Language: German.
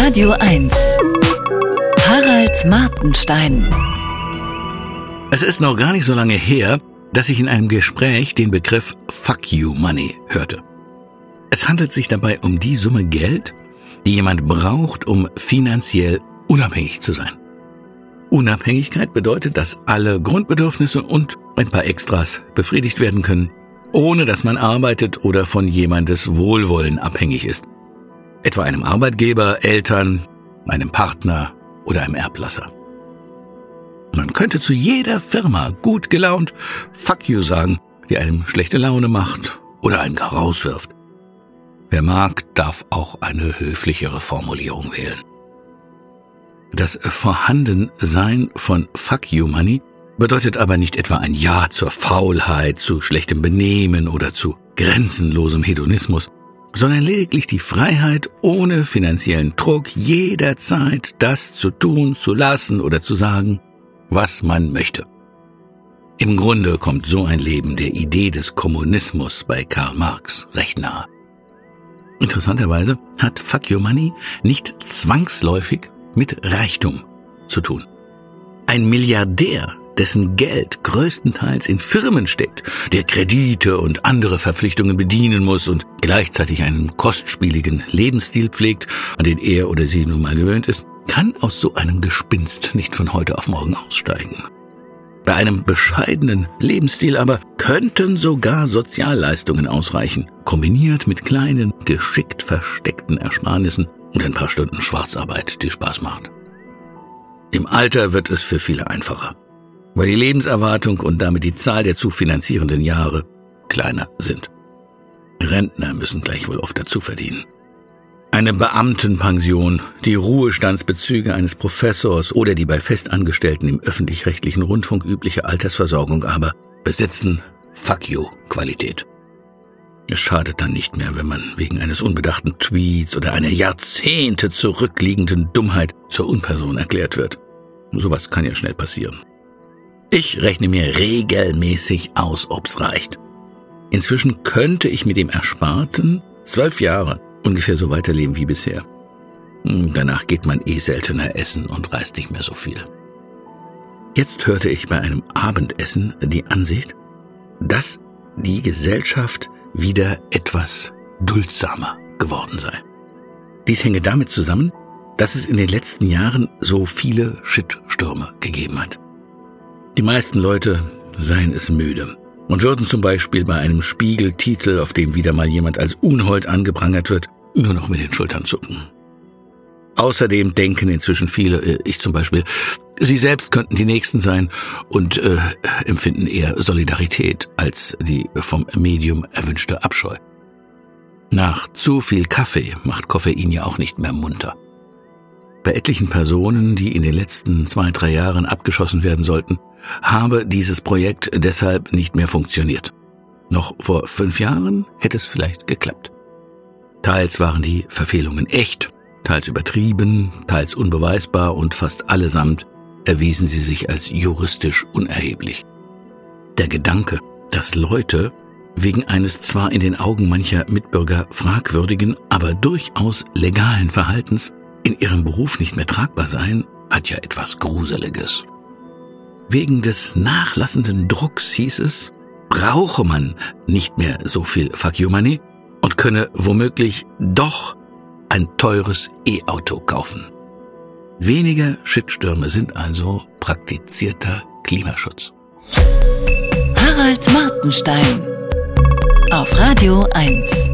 Radio 1. Harald Martenstein. Es ist noch gar nicht so lange her, dass ich in einem Gespräch den Begriff Fuck You Money hörte. Es handelt sich dabei um die Summe Geld, die jemand braucht, um finanziell unabhängig zu sein. Unabhängigkeit bedeutet, dass alle Grundbedürfnisse und ein paar Extras befriedigt werden können, ohne dass man arbeitet oder von jemandes Wohlwollen abhängig ist. Etwa einem Arbeitgeber, Eltern, einem Partner oder einem Erblasser. Man könnte zu jeder Firma gut gelaunt Fuck you sagen, die einem schlechte Laune macht oder einen gar rauswirft. Wer mag, darf auch eine höflichere Formulierung wählen. Das Vorhandensein von Fuck you Money bedeutet aber nicht etwa ein Ja zur Faulheit, zu schlechtem Benehmen oder zu grenzenlosem Hedonismus, sondern lediglich die Freiheit, ohne finanziellen Druck jederzeit das zu tun, zu lassen oder zu sagen, was man möchte. Im Grunde kommt so ein Leben der Idee des Kommunismus bei Karl Marx recht nahe. Interessanterweise hat Fuck Your Money nicht zwangsläufig mit Reichtum zu tun. Ein Milliardär dessen Geld größtenteils in Firmen steckt, der Kredite und andere Verpflichtungen bedienen muss und gleichzeitig einen kostspieligen Lebensstil pflegt, an den er oder sie nun mal gewöhnt ist, kann aus so einem Gespinst nicht von heute auf morgen aussteigen. Bei einem bescheidenen Lebensstil aber könnten sogar Sozialleistungen ausreichen, kombiniert mit kleinen, geschickt versteckten Ersparnissen und ein paar Stunden Schwarzarbeit, die Spaß macht. Im Alter wird es für viele einfacher weil die Lebenserwartung und damit die Zahl der zu finanzierenden Jahre kleiner sind. Rentner müssen gleichwohl oft dazu verdienen. Eine Beamtenpension, die Ruhestandsbezüge eines Professors oder die bei Festangestellten im öffentlich-rechtlichen Rundfunk übliche Altersversorgung aber besitzen Fuck you Qualität. Es schadet dann nicht mehr, wenn man wegen eines unbedachten Tweets oder einer Jahrzehnte zurückliegenden Dummheit zur Unperson erklärt wird. Sowas kann ja schnell passieren. Ich rechne mir regelmäßig aus, ob's reicht. Inzwischen könnte ich mit dem Ersparten zwölf Jahre ungefähr so weiterleben wie bisher. Hm, danach geht man eh seltener essen und reist nicht mehr so viel. Jetzt hörte ich bei einem Abendessen die Ansicht, dass die Gesellschaft wieder etwas duldsamer geworden sei. Dies hänge damit zusammen, dass es in den letzten Jahren so viele Shitstürme gegeben hat. Die meisten Leute seien es müde und würden zum Beispiel bei einem Spiegeltitel, auf dem wieder mal jemand als Unhold angeprangert wird, nur noch mit den Schultern zucken. Außerdem denken inzwischen viele, äh, ich zum Beispiel, sie selbst könnten die Nächsten sein und äh, empfinden eher Solidarität als die vom Medium erwünschte Abscheu. Nach zu viel Kaffee macht Koffein ja auch nicht mehr munter. Bei etlichen Personen, die in den letzten zwei, drei Jahren abgeschossen werden sollten, habe dieses Projekt deshalb nicht mehr funktioniert. Noch vor fünf Jahren hätte es vielleicht geklappt. Teils waren die Verfehlungen echt, teils übertrieben, teils unbeweisbar und fast allesamt erwiesen sie sich als juristisch unerheblich. Der Gedanke, dass Leute wegen eines zwar in den Augen mancher Mitbürger fragwürdigen, aber durchaus legalen Verhaltens in ihrem Beruf nicht mehr tragbar seien, hat ja etwas Gruseliges. Wegen des nachlassenden Drucks hieß es, brauche man nicht mehr so viel Fuck you Money und könne womöglich doch ein teures E-Auto kaufen. Weniger Shitstürme sind also praktizierter Klimaschutz. Harald Martenstein auf Radio 1.